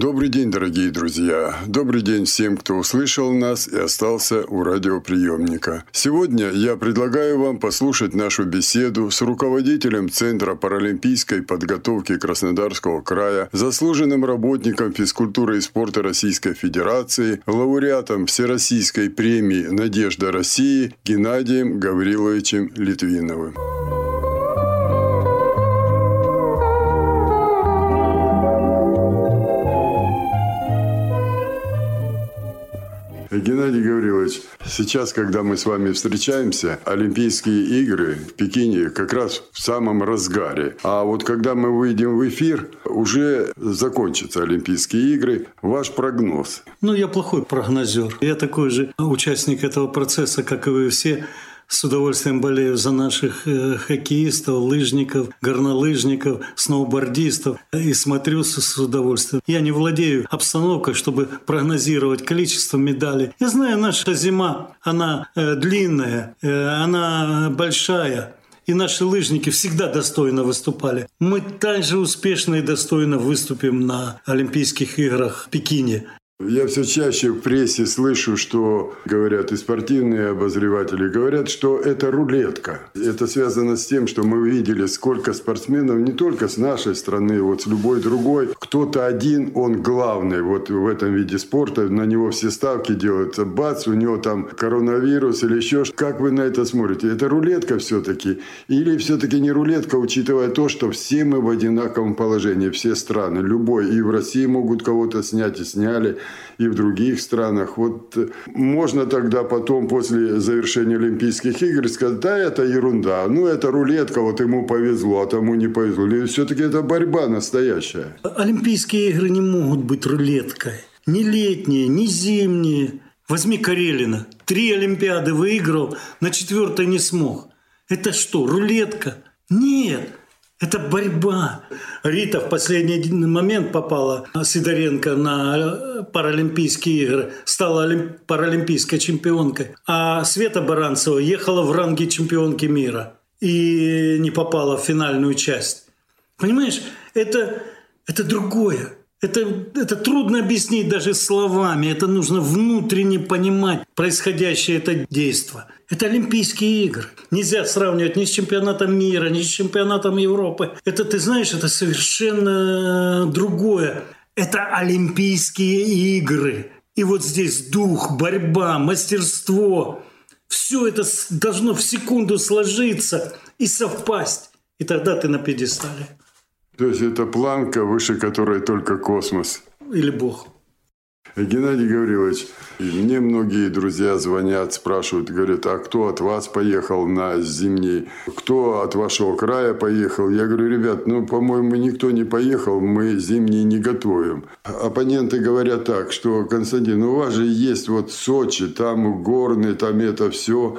Добрый день, дорогие друзья. Добрый день всем, кто услышал нас и остался у радиоприемника. Сегодня я предлагаю вам послушать нашу беседу с руководителем Центра паралимпийской подготовки Краснодарского края, заслуженным работником физкультуры и спорта Российской Федерации, лауреатом Всероссийской премии «Надежда России» Геннадием Гавриловичем Литвиновым. Геннадий Гаврилович, сейчас, когда мы с вами встречаемся, Олимпийские игры в Пекине как раз в самом разгаре. А вот когда мы выйдем в эфир, уже закончатся Олимпийские игры. Ваш прогноз? Ну, я плохой прогнозер. Я такой же участник этого процесса, как и вы все с удовольствием болею за наших э, хоккеистов, лыжников, горнолыжников, сноубордистов и смотрю с удовольствием. Я не владею обстановкой, чтобы прогнозировать количество медалей. Я знаю, наша зима, она э, длинная, э, она большая. И наши лыжники всегда достойно выступали. Мы также успешно и достойно выступим на Олимпийских играх в Пекине. Я все чаще в прессе слышу, что говорят и спортивные обозреватели, говорят, что это рулетка. Это связано с тем, что мы видели, сколько спортсменов не только с нашей страны, вот с любой другой. Кто-то один, он главный вот в этом виде спорта, на него все ставки делаются. Бац, у него там коронавирус или еще что. Как вы на это смотрите? Это рулетка все-таки? Или все-таки не рулетка, учитывая то, что все мы в одинаковом положении, все страны, любой. И в России могут кого-то снять и сняли и в других странах. Вот э, можно тогда потом, после завершения Олимпийских игр, сказать, да, это ерунда, ну, это рулетка, вот ему повезло, а тому не повезло. Или все-таки это борьба настоящая? Олимпийские игры не могут быть рулеткой. Ни летние, ни зимние. Возьми Карелина. Три Олимпиады выиграл, на четвертой не смог. Это что, рулетка? Нет. Это борьба. Рита в последний момент попала, Сидоренко, на Паралимпийские игры, стала паралимпийской чемпионкой. А Света Баранцева ехала в ранге чемпионки мира и не попала в финальную часть. Понимаешь, это, это другое. Это, это трудно объяснить даже словами. Это нужно внутренне понимать происходящее это действие. Это Олимпийские игры. Нельзя сравнивать ни с чемпионатом мира, ни с чемпионатом Европы. Это, ты знаешь, это совершенно другое. Это Олимпийские игры. И вот здесь дух, борьба, мастерство. Все это должно в секунду сложиться и совпасть. И тогда ты на пьедестале. То есть это планка, выше которой только космос. Или Бог. Геннадий Гаврилович, мне многие друзья звонят, спрашивают, говорят, а кто от вас поехал на зимний, кто от вашего края поехал? Я говорю, ребят, ну, по-моему, никто не поехал, мы зимний не готовим. Оппоненты говорят так, что, Константин, у вас же есть вот Сочи, там горный, там это все.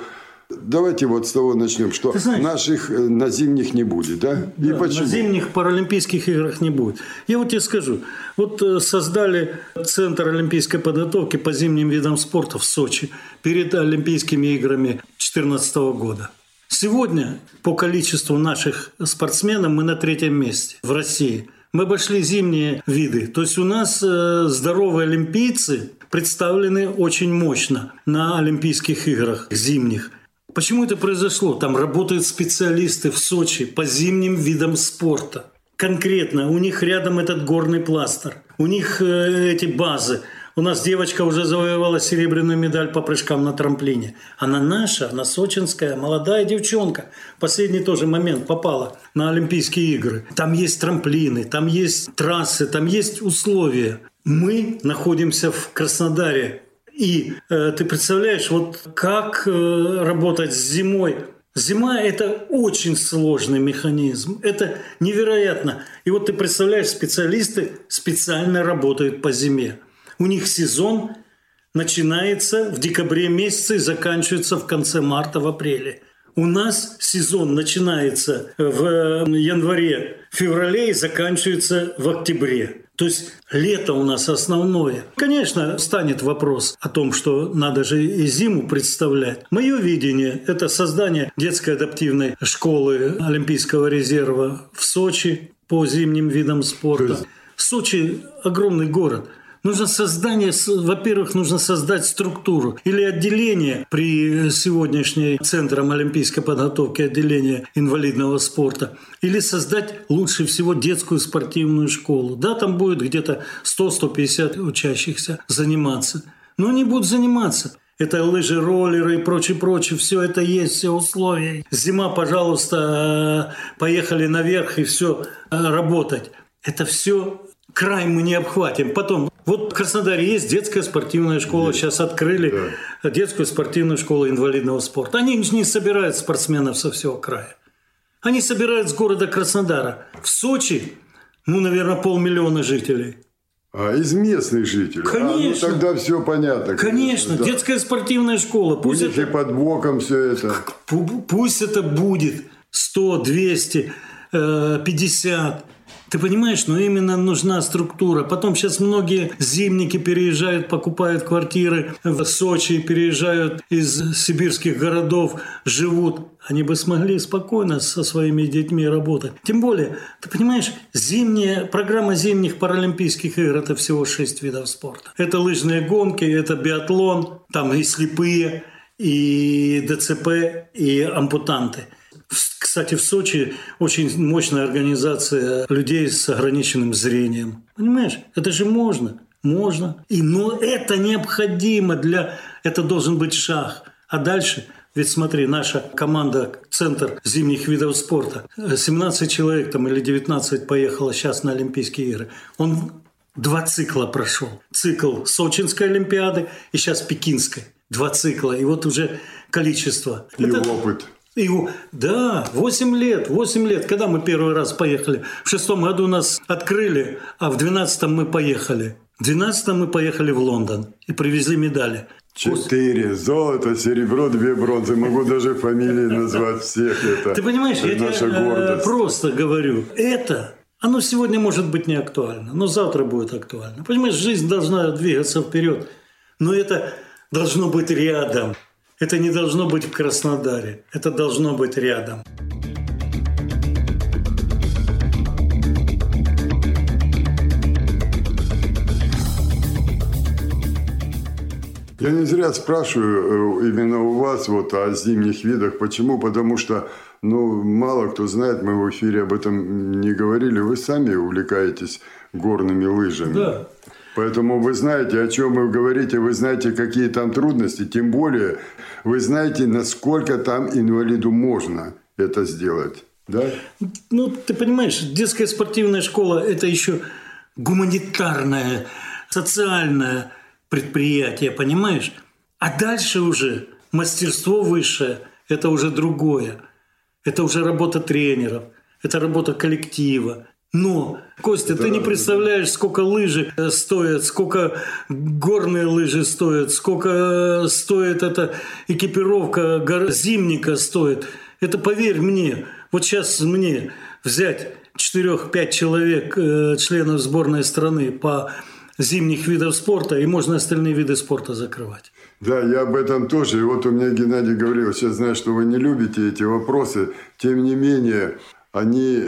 Давайте вот с того начнем, что знаешь, наших э, на зимних не будет, да? И да, почему? На зимних паралимпийских играх не будет. Я вот тебе скажу, вот э, создали Центр олимпийской подготовки по зимним видам спорта в Сочи перед Олимпийскими играми 2014 года. Сегодня по количеству наших спортсменов мы на третьем месте в России. Мы обошли зимние виды. То есть у нас э, здоровые олимпийцы представлены очень мощно на Олимпийских играх зимних. Почему это произошло? Там работают специалисты в Сочи по зимним видам спорта. Конкретно у них рядом этот горный пластер. У них э, эти базы. У нас девочка уже завоевала серебряную медаль по прыжкам на трамплине. Она наша, она сочинская, молодая девчонка. Последний тоже момент попала на Олимпийские игры. Там есть трамплины, там есть трассы, там есть условия. Мы находимся в Краснодаре, и э, ты представляешь, вот как э, работать зимой. Зима – это очень сложный механизм. Это невероятно. И вот ты представляешь, специалисты специально работают по зиме. У них сезон начинается в декабре месяце и заканчивается в конце марта, в апреле. У нас сезон начинается в январе-феврале и заканчивается в октябре. То есть лето у нас основное. Конечно, станет вопрос о том, что надо же и зиму представлять. Мое видение – это создание детской адаптивной школы Олимпийского резерва в Сочи по зимним видам спорта. Сочи – огромный город – Нужно создание, во-первых, нужно создать структуру или отделение при сегодняшней Центром олимпийской подготовки отделения инвалидного спорта, или создать лучше всего детскую спортивную школу. Да, там будет где-то 100-150 учащихся заниматься. Но они будут заниматься. Это лыжи, роллеры и прочее, прочее. Все это есть, все условия. Зима, пожалуйста, поехали наверх и все работать. Это все край мы не обхватим. Потом вот в Краснодаре есть детская спортивная школа, есть. сейчас открыли да. детскую спортивную школу инвалидного спорта. Они не собирают спортсменов со всего края. Они собирают с города Краснодара. В Сочи, ну, наверное, полмиллиона жителей. А из местных жителей? Конечно. А, ну, тогда все понятно. Конечно. да. Детская спортивная школа. Пусть У это... и под боком все это. Пусть это будет 100, 200, 50. Ты понимаешь, но именно нужна структура. Потом сейчас многие зимники переезжают, покупают квартиры в Сочи, переезжают из сибирских городов, живут. Они бы смогли спокойно со своими детьми работать. Тем более, ты понимаешь, зимняя, программа зимних паралимпийских игр – это всего шесть видов спорта. Это лыжные гонки, это биатлон, там и слепые, и ДЦП, и ампутанты – кстати, в Сочи очень мощная организация людей с ограниченным зрением. Понимаешь, это же можно. Можно. И, но это необходимо для... Это должен быть шаг. А дальше ведь смотри, наша команда «Центр зимних видов спорта», 17 человек там или 19 поехало сейчас на Олимпийские игры. Он два цикла прошел. Цикл Сочинской Олимпиады и сейчас Пекинской. Два цикла. И вот уже количество. И Это... опыт. И, да, 8 лет, 8 лет. Когда мы первый раз поехали? В шестом году нас открыли, а в двенадцатом мы поехали. В двенадцатом мы поехали в Лондон и привезли медали. Четыре. Золото, серебро, две бронзы. Могу даже фамилии назвать всех. Это Ты понимаешь, это я наша э, гордость. просто говорю. Это, оно сегодня может быть не актуально, но завтра будет актуально. Понимаешь, жизнь должна двигаться вперед. Но это должно быть рядом. Это не должно быть в Краснодаре, это должно быть рядом. Я не зря спрашиваю э, именно у вас вот о зимних видах. Почему? Потому что ну, мало кто знает, мы в эфире об этом не говорили. Вы сами увлекаетесь горными лыжами. Да. Поэтому вы знаете, о чем вы говорите, вы знаете, какие там трудности, тем более вы знаете, насколько там инвалиду можно это сделать. Да? Ну, ты понимаешь, детская спортивная школа – это еще гуманитарное, социальное предприятие, понимаешь? А дальше уже мастерство высшее – это уже другое. Это уже работа тренеров, это работа коллектива, но, Костя, да. ты не представляешь, сколько лыжи э, стоят, сколько горные лыжи стоят, сколько э, стоит эта экипировка зимника стоит. Это поверь мне, вот сейчас мне взять 4-5 человек, э, членов сборной страны по зимних видов спорта, и можно остальные виды спорта закрывать. Да, я об этом тоже. И вот у меня Геннадий говорил, сейчас знаю, что вы не любите эти вопросы. Тем не менее, они,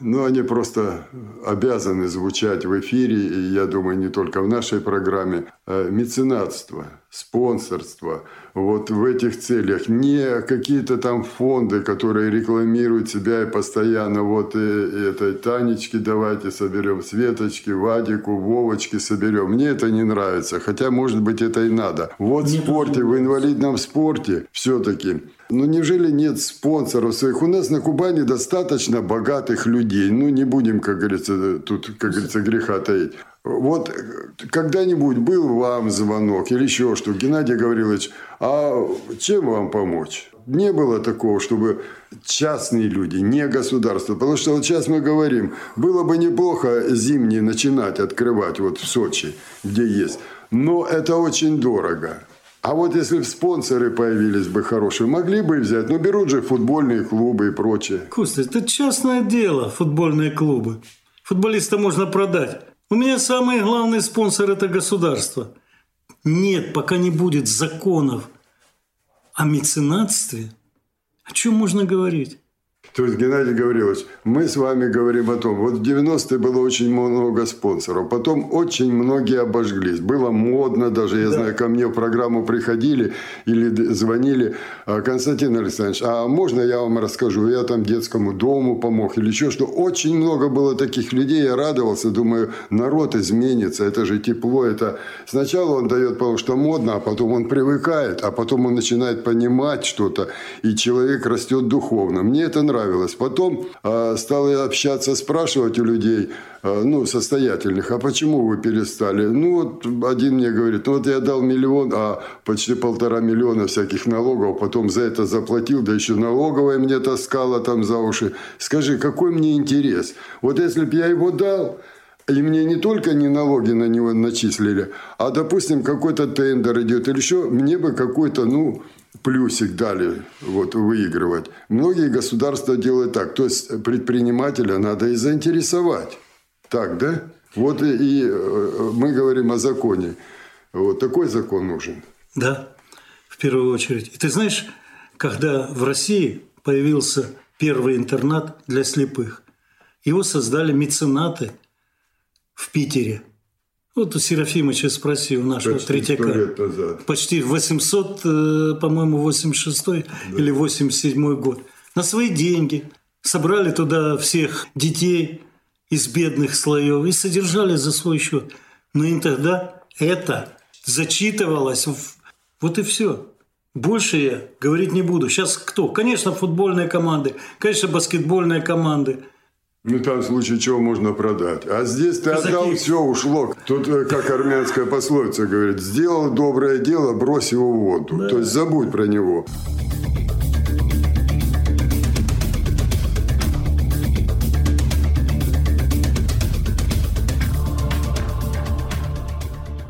ну, они просто обязаны звучать в эфире, и я думаю, не только в нашей программе. А меценатство, спонсорство, вот в этих целях. Не какие-то там фонды, которые рекламируют себя и постоянно вот и, и этой Танечки давайте соберем, Светочки, Вадику, Вовочки соберем. Мне это не нравится, хотя, может быть, это и надо. Вот в спорте, в инвалидном спорте все-таки ну, неужели нет спонсоров своих? У нас на Кубани достаточно богатых людей. Ну, не будем, как говорится, тут, как говорится, греха таить. Вот когда-нибудь был вам звонок или еще что, Геннадий Гаврилович, а чем вам помочь? Не было такого, чтобы частные люди, не государство. Потому что вот сейчас мы говорим, было бы неплохо зимние начинать открывать вот в Сочи, где есть. Но это очень дорого. А вот если бы спонсоры появились бы хорошие, могли бы взять. Но берут же футбольные клубы и прочее. Костя, это частное дело, футбольные клубы. Футболиста можно продать. У меня самый главный спонсор – это государство. Нет, пока не будет законов о меценатстве, о чем можно говорить? То есть, Геннадий Гаврилович, мы с вами говорим о том, вот в 90-е было очень много спонсоров, потом очень многие обожглись. Было модно даже, я да. знаю, ко мне в программу приходили или звонили, «А, Константин Александрович, а можно я вам расскажу, я там детскому дому помог или еще что. Очень много было таких людей, я радовался, думаю, народ изменится, это же тепло, это... Сначала он дает, потому что модно, а потом он привыкает, а потом он начинает понимать что-то, и человек растет духовно. Мне это нравится нравилось. Потом э, стал общаться, спрашивать у людей, э, ну, состоятельных, а почему вы перестали? Ну, вот один мне говорит, ну, вот я дал миллион, а почти полтора миллиона всяких налогов, потом за это заплатил, да еще налоговая мне таскала там за уши. Скажи, какой мне интерес? Вот если бы я его дал, и мне не только не налоги на него начислили, а, допустим, какой-то тендер идет или еще, мне бы какой-то, ну, плюсик дали вот, выигрывать. Многие государства делают так. То есть предпринимателя надо и заинтересовать. Так, да? Вот и, и э, мы говорим о законе. Вот такой закон нужен. Да, в первую очередь. И ты знаешь, когда в России появился первый интернат для слепых, его создали меценаты в Питере – вот у Серафимовича спроси, у нашего Почти Третьяка. Почти 800, э, по-моему, 86 да. или 87 год. На свои деньги. Собрали туда всех детей из бедных слоев и содержали за свой счет. Но им тогда это зачитывалось. Вот и все. Больше я говорить не буду. Сейчас кто? Конечно, футбольные команды, конечно, баскетбольные команды – ну, там в случае чего можно продать. А здесь ты Казаки. отдал, все, ушло. Тут, э, как армянская пословица говорит, сделал доброе дело, брось его в воду. Да. То есть забудь про него.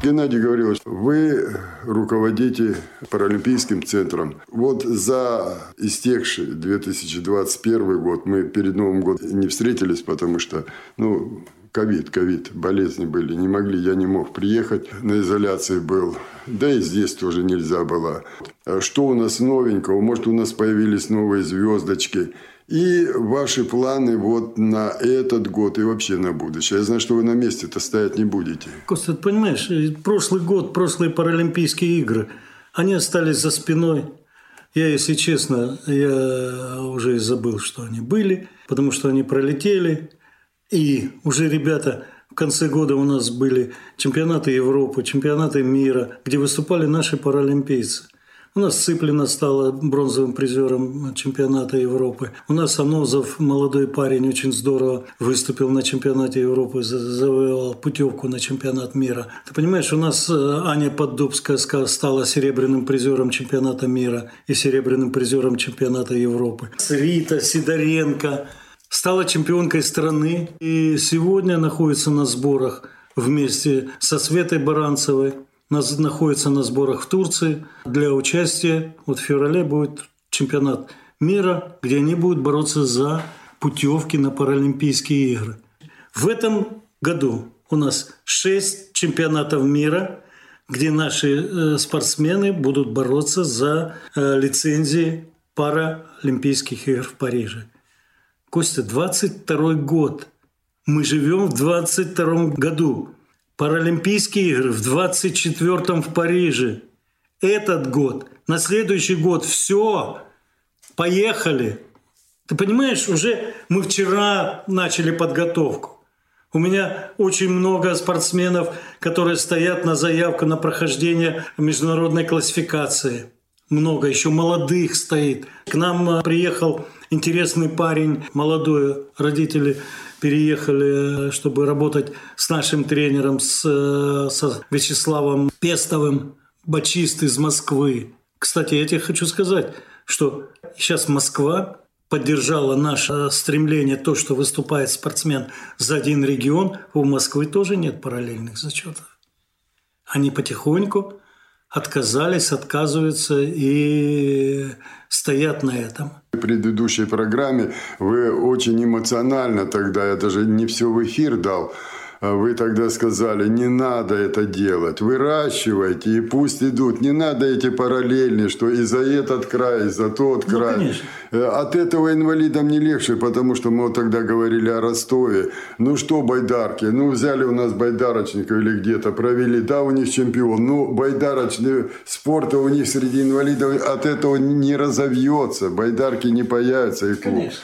Геннадий Гаврилович, вы руководите Паралимпийским центром. Вот за истекший 2021 год мы перед Новым годом не встретились, потому что, ну, ковид, ковид, болезни были, не могли, я не мог приехать, на изоляции был, да и здесь тоже нельзя было. А что у нас новенького? Может, у нас появились новые звездочки – и ваши планы вот на этот год и вообще на будущее. Я знаю, что вы на месте-то стоять не будете. Костя, ты понимаешь, прошлый год, прошлые Паралимпийские игры, они остались за спиной. Я, если честно, я уже и забыл, что они были, потому что они пролетели. И уже ребята в конце года у нас были чемпионаты Европы, чемпионаты мира, где выступали наши паралимпийцы – у нас Цыплина стала бронзовым призером чемпионата Европы. У нас Анозов, молодой парень, очень здорово выступил на чемпионате Европы, завоевал путевку на чемпионат мира. Ты понимаешь, у нас э, Аня Поддубская стала серебряным призером чемпионата мира и серебряным призером чемпионата Европы. Рита Сидоренко стала чемпионкой страны и сегодня находится на сборах вместе со Светой Баранцевой находится на сборах в Турции для участия. Вот в феврале будет чемпионат мира, где они будут бороться за путевки на Паралимпийские игры. В этом году у нас 6 чемпионатов мира, где наши э, спортсмены будут бороться за э, лицензии Паралимпийских игр в Париже. Костя, 22 год. Мы живем в 22 году. Паралимпийские игры в 24-м в Париже. Этот год, на следующий год все, поехали. Ты понимаешь, уже мы вчера начали подготовку. У меня очень много спортсменов, которые стоят на заявку на прохождение международной классификации. Много еще молодых стоит. К нам э, приехал интересный парень, молодой, родители переехали, чтобы работать с нашим тренером, с, с Вячеславом Пестовым, бачист из Москвы. Кстати, я тебе хочу сказать, что сейчас Москва поддержала наше стремление, то, что выступает спортсмен за один регион, у Москвы тоже нет параллельных зачетов. Они потихоньку отказались, отказываются и стоят на этом. Предыдущей программе. Вы очень эмоционально тогда, я даже не все в эфир дал, вы тогда сказали, не надо это делать, выращивайте и пусть идут. Не надо эти параллельные, что и за этот край, и за тот ну, край. Конечно. Э, от этого инвалидам не легче, потому что мы вот тогда говорили о Ростове. Ну что байдарки? Ну взяли у нас байдарочников или где-то, провели. Да, у них чемпион. Ну байдарочный спорт у них среди инвалидов от этого не разовьется. Байдарки не появятся и клуб. Конечно.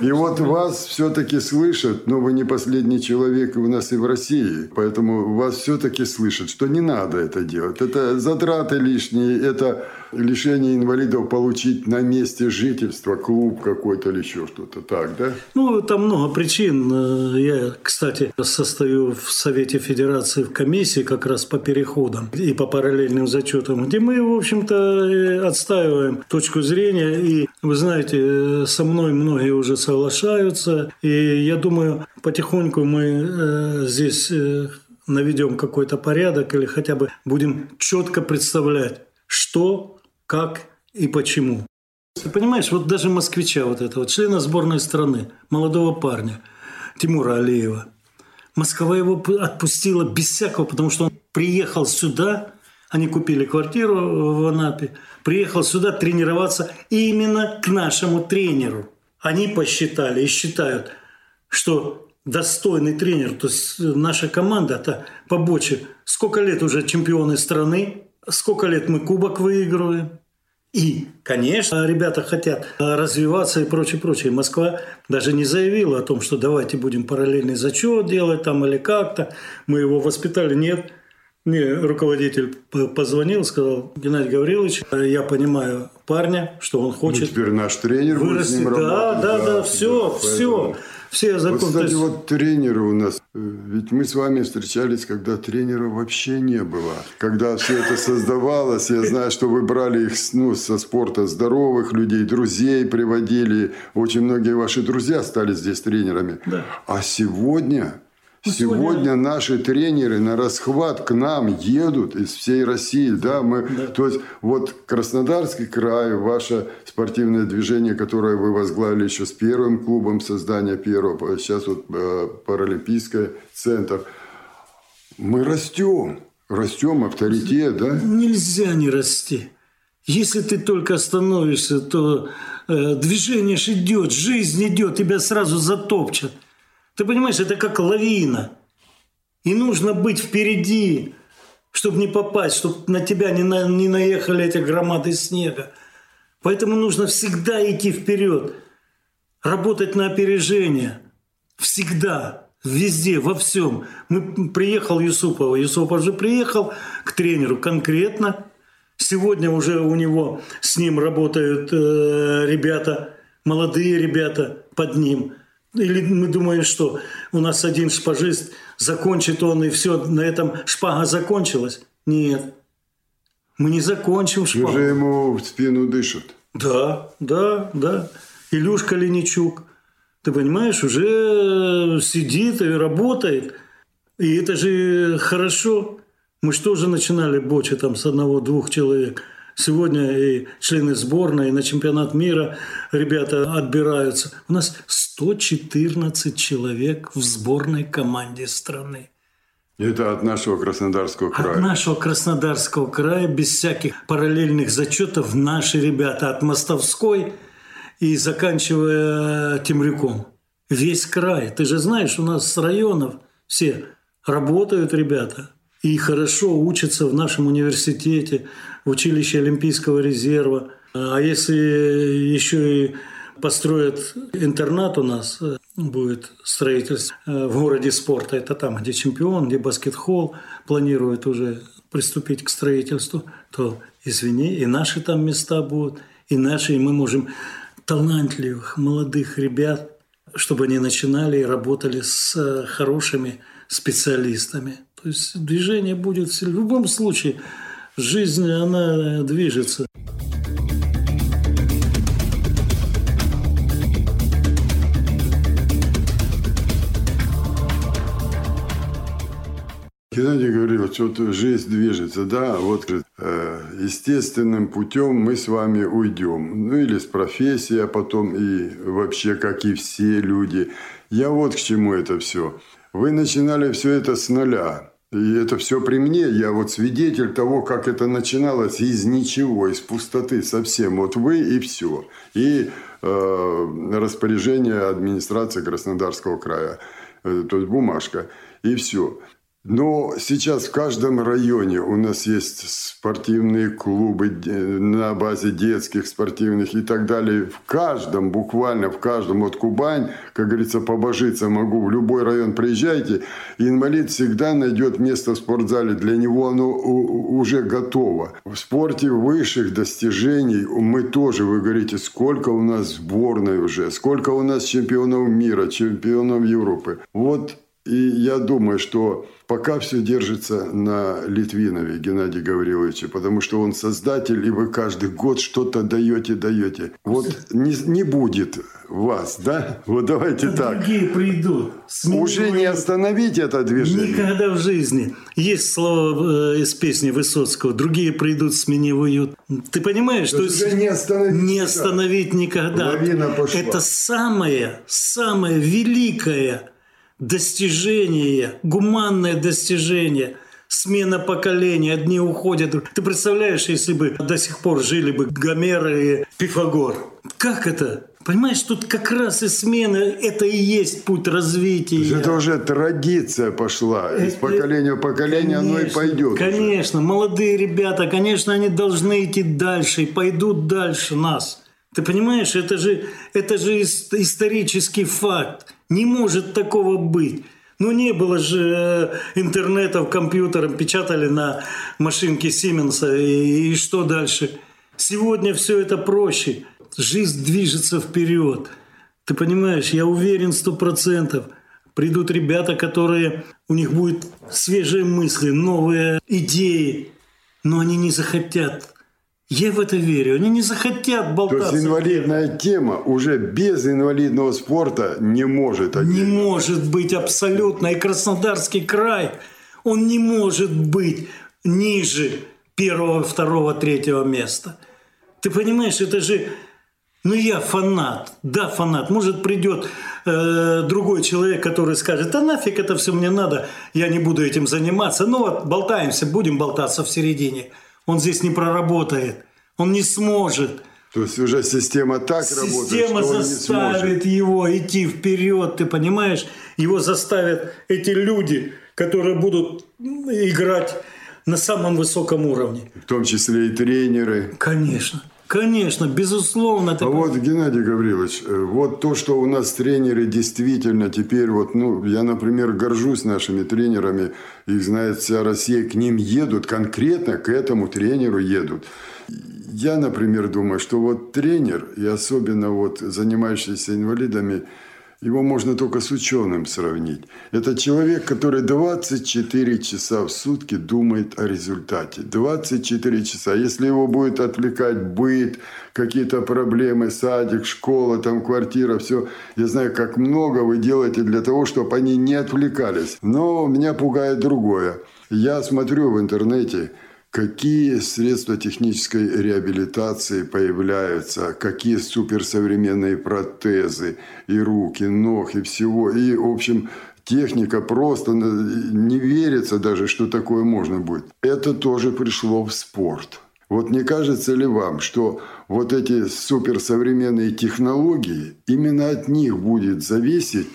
И вот вас все-таки слышат, но вы не последний человек у нас и в России, поэтому вас все-таки слышат, что не надо это делать. Это затраты лишние, это лишение инвалидов получить на месте жительства, клуб какой-то или еще что-то. Так, да? Ну, там много причин. Я, кстати, состою в Совете Федерации в комиссии как раз по переходам и по параллельным зачетам, где мы, в общем-то, отстаиваем точку зрения. И, вы знаете, со мной многие уже соглашаются. И я думаю, потихоньку мы э, здесь э, наведем какой-то порядок или хотя бы будем четко представлять, что как и почему. Ты понимаешь, вот даже москвича вот этого, члена сборной страны, молодого парня, Тимура Алиева, Москва его отпустила без всякого, потому что он приехал сюда, они купили квартиру в Анапе, приехал сюда тренироваться именно к нашему тренеру. Они посчитали и считают, что достойный тренер, то есть наша команда, это побоче, сколько лет уже чемпионы страны, сколько лет мы кубок выигрываем. И, конечно, ребята хотят развиваться и прочее, прочее. Москва даже не заявила о том, что давайте будем параллельный зачет делать там или как-то. Мы его воспитали. Нет. Мне руководитель позвонил, сказал, Геннадий Гаврилович, я понимаю парня, что он хочет... Ну, теперь наш тренер вырасти. да. Да, да, да, все, все все законы. Вот, кстати, вот тренеры у нас. Э, ведь мы с вами встречались, когда тренера вообще не было. Когда все это создавалось, я знаю, что вы брали их ну, со спорта здоровых людей, друзей приводили. Очень многие ваши друзья стали здесь тренерами. Да. А сегодня сегодня... Наши тренеры на расхват к нам едут из всей России. Да, мы, да. То есть вот Краснодарский край, ваше спортивное движение, которое вы возглавили еще с первым клубом создания первого, а сейчас вот э, Паралимпийский центр. Мы растем, растем, авторитет, да? Нельзя не расти. Если ты только остановишься, то э, движение же идет, жизнь идет, тебя сразу затопчат. Ты понимаешь, это как лавина. И нужно быть впереди, чтобы не попасть, чтобы на тебя не, на, не наехали эти громады снега. Поэтому нужно всегда идти вперед, работать на опережение. Всегда, везде, во всем. Мы приехал Юсупова. Юсупов же приехал к тренеру конкретно. Сегодня уже у него с ним работают э, ребята, молодые ребята под ним – или мы думаем, что у нас один шпажист, закончит он, и все, на этом шпага закончилась? Нет. Мы не закончим шпагу. Уже ему в спину дышат. Да, да, да. Илюшка Леничук, ты понимаешь, уже сидит и работает. И это же хорошо. Мы что же начинали бочи там с одного-двух человек – Сегодня и члены сборной, и на чемпионат мира ребята отбираются. У нас 114 человек в сборной команде страны. Это от нашего Краснодарского края. От нашего Краснодарского края, без всяких параллельных зачетов, наши ребята от Мостовской и заканчивая Темрюком. Весь край. Ты же знаешь, у нас с районов все работают ребята и хорошо учатся в нашем университете училище Олимпийского резерва. А если еще и построят интернат у нас, э, будет строительство э, в городе спорта, это там, где чемпион, где баскетбол планируют уже приступить к строительству, то, извини, и наши там места будут, и наши, и мы можем талантливых, молодых ребят, чтобы они начинали и работали с э, хорошими специалистами. То есть движение будет в любом случае – жизнь, она движется. Геннадий говорил, что жизнь движется. Да, вот э, естественным путем мы с вами уйдем. Ну, или с профессией, а потом и вообще, как и все люди. Я вот к чему это все. Вы начинали все это с нуля. И это все при мне. Я вот свидетель того, как это начиналось из ничего, из пустоты совсем. Вот вы и все. И э, распоряжение администрации Краснодарского края. Э, то есть бумажка. И все. Но сейчас в каждом районе у нас есть спортивные клубы на базе детских спортивных и так далее. В каждом, буквально в каждом, вот Кубань, как говорится, побожиться могу, в любой район приезжайте, инвалид всегда найдет место в спортзале, для него оно уже готово. В спорте высших достижений мы тоже, вы говорите, сколько у нас сборной уже, сколько у нас чемпионов мира, чемпионов Европы. Вот и я думаю, что пока все держится на Литвинове Геннадии Гавриловиче, потому что он создатель, и вы каждый год что-то даете, даете. Вот не, не будет вас, да? Вот давайте так. Другие придут. Уже не остановить это движение. Никогда в жизни. Есть слово э, из песни Высоцкого. Другие придут, сменивают. Ты понимаешь, что уже не остановить, не остановить никогда. Лавина пошла. Это самое, самое великое достижение, гуманное достижение, смена поколений, одни уходят. Ты представляешь, если бы до сих пор жили бы Гомер и Пифагор? Как это? Понимаешь, тут как раз и смена, это и есть путь развития. Это уже традиция пошла. Из это, поколения в поколение конечно, оно и пойдет. Конечно, уже. молодые ребята, конечно, они должны идти дальше и пойдут дальше нас. Ты понимаешь, это же, это же исторический факт. Не может такого быть. Ну, не было же э, интернетов, компьютеров, печатали на машинке Сименса, и, и что дальше? Сегодня все это проще. Жизнь движется вперед. Ты понимаешь, я уверен сто процентов. Придут ребята, которые, у них будут свежие мысли, новые идеи, но они не захотят я в это верю. Они не захотят болтаться. То есть инвалидная тема уже без инвалидного спорта не может. Не может быть абсолютно. И Краснодарский край, он не может быть ниже первого, второго, третьего места. Ты понимаешь, это же... Ну, я фанат, да, фанат. Может, придет э, другой человек, который скажет, а нафиг это все мне надо, я не буду этим заниматься. Ну вот, болтаемся, будем болтаться в середине он здесь не проработает, он не сможет. То есть уже система так система работает, Система заставит его идти вперед, ты понимаешь? Его заставят эти люди, которые будут играть на самом высоком уровне. В том числе и тренеры. Конечно. Конечно, безусловно. А вот, Геннадий Гаврилович, э, вот то, что у нас тренеры действительно теперь, вот, ну, я, например, горжусь нашими тренерами, их знает вся Россия, к ним едут, конкретно к этому тренеру едут. Я, например, думаю, что вот тренер, и особенно вот занимающийся инвалидами, его можно только с ученым сравнить. Это человек, который 24 часа в сутки думает о результате. 24 часа. Если его будет отвлекать быт, какие-то проблемы, садик, школа, там квартира, все. Я знаю, как много вы делаете для того, чтобы они не отвлекались. Но меня пугает другое. Я смотрю в интернете, какие средства технической реабилитации появляются, какие суперсовременные протезы и руки, ног, и всего. И, в общем, техника просто не верится даже, что такое можно будет. Это тоже пришло в спорт. Вот не кажется ли вам, что вот эти суперсовременные технологии, именно от них будет зависеть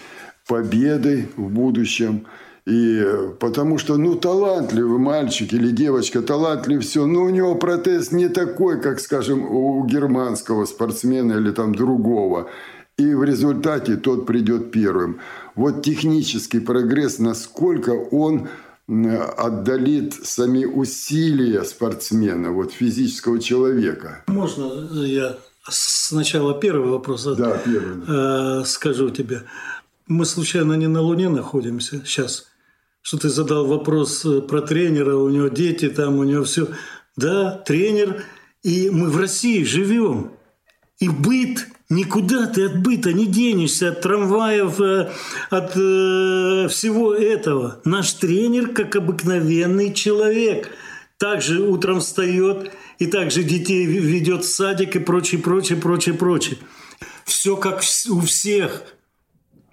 победы в будущем – и потому что, ну, талантливый мальчик или девочка, талантлив все, но у него протез не такой, как, скажем, у германского спортсмена или там другого. И в результате тот придет первым. Вот технический прогресс, насколько он отдалит сами усилия спортсмена, вот физического человека. Можно я сначала первый вопрос да, первый. Э, скажу тебе. Мы случайно не на Луне находимся сейчас? Что ты задал вопрос э, про тренера, у него дети там, у него все. Да, тренер, и мы в России живем. И быт Никуда ты от быта не денешься, от трамваев, э, от э, всего этого. Наш тренер, как обыкновенный человек, также утром встает и также детей ведет в садик и прочее, прочее, прочее, прочее. Все как у всех.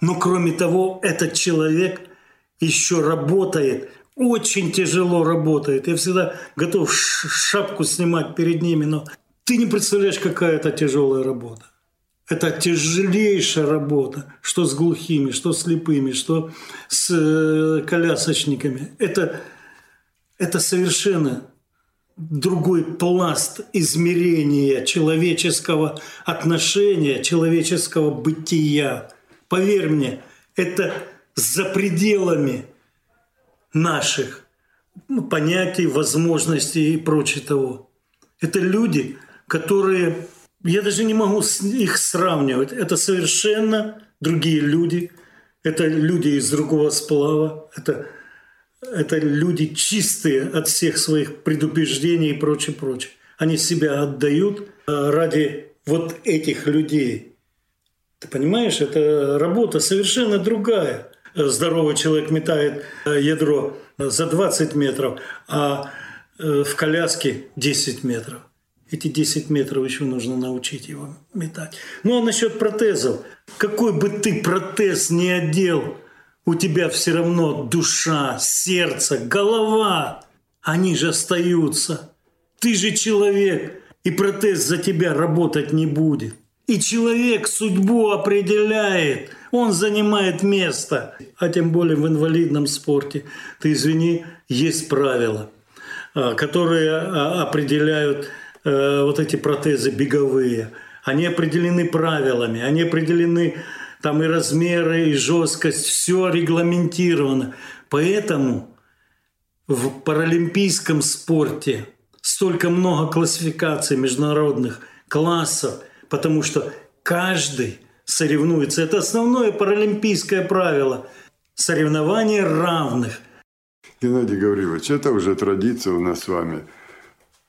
Но кроме того, этот человек еще работает, очень тяжело работает. Я всегда готов шапку снимать перед ними, но ты не представляешь, какая это тяжелая работа. Это тяжелейшая работа, что с глухими, что с слепыми, что с э, колясочниками. Это, это совершенно другой пласт измерения человеческого отношения, человеческого бытия. Поверь мне, это за пределами наших понятий, возможностей и прочего того. Это люди, которые я даже не могу их сравнивать. Это совершенно другие люди. Это люди из другого сплава. Это, это люди чистые от всех своих предубеждений и прочее, прочее. Они себя отдают а, ради вот этих людей. Ты понимаешь, это работа совершенно другая. Здоровый человек метает а, ядро за 20 метров, а э, в коляске 10 метров. Эти 10 метров еще нужно научить его метать. Ну а насчет протезов. Какой бы ты протез не одел, у тебя все равно душа, сердце, голова, они же остаются. Ты же человек, и протез за тебя работать не будет. И человек судьбу определяет, он занимает место. А тем более в инвалидном спорте, ты извини, есть правила, а, которые а, определяют Э, вот эти протезы беговые, они определены правилами, они определены там и размеры, и жесткость, все регламентировано. Поэтому в паралимпийском спорте столько много классификаций международных классов, потому что каждый соревнуется. Это основное паралимпийское правило – соревнования равных. Геннадий Гаврилович, это уже традиция у нас с вами –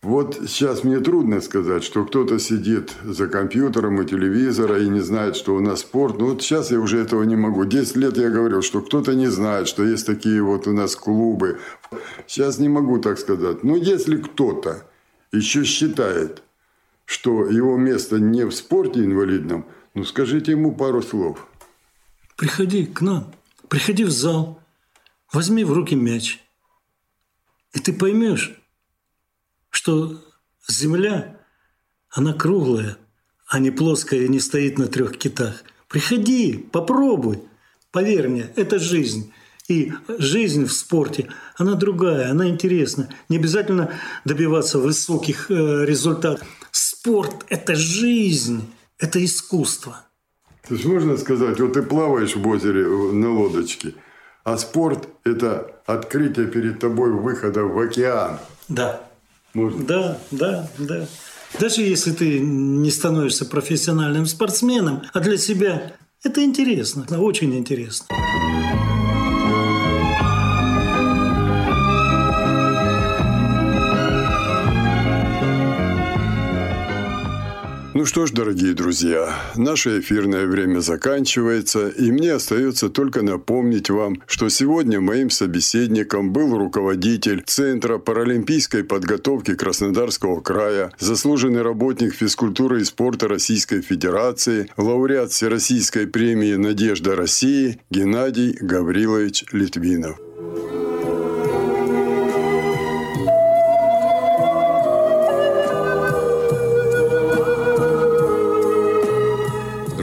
вот сейчас мне трудно сказать, что кто-то сидит за компьютером и телевизора и не знает, что у нас спорт. Ну вот сейчас я уже этого не могу. Десять лет я говорил, что кто-то не знает, что есть такие вот у нас клубы. Сейчас не могу так сказать. Но если кто-то еще считает, что его место не в спорте инвалидном, ну скажите ему пару слов. Приходи к нам, приходи в зал, возьми в руки мяч. И ты поймешь, что Земля, она круглая, а не плоская и не стоит на трех китах. Приходи, попробуй. Поверь мне, это жизнь. И жизнь в спорте, она другая, она интересна. Не обязательно добиваться высоких э, результатов. Спорт – это жизнь, это искусство. То есть можно сказать, вот ты плаваешь в озере э, на лодочке, а спорт – это открытие перед тобой выхода в океан. Да. Можно? Да, да, да. Даже если ты не становишься профессиональным спортсменом, а для себя это интересно, очень интересно. Ну что ж, дорогие друзья, наше эфирное время заканчивается, и мне остается только напомнить вам, что сегодня моим собеседником был руководитель Центра паралимпийской подготовки Краснодарского края, заслуженный работник физкультуры и спорта Российской Федерации, лауреат Всероссийской премии «Надежда России» Геннадий Гаврилович Литвинов.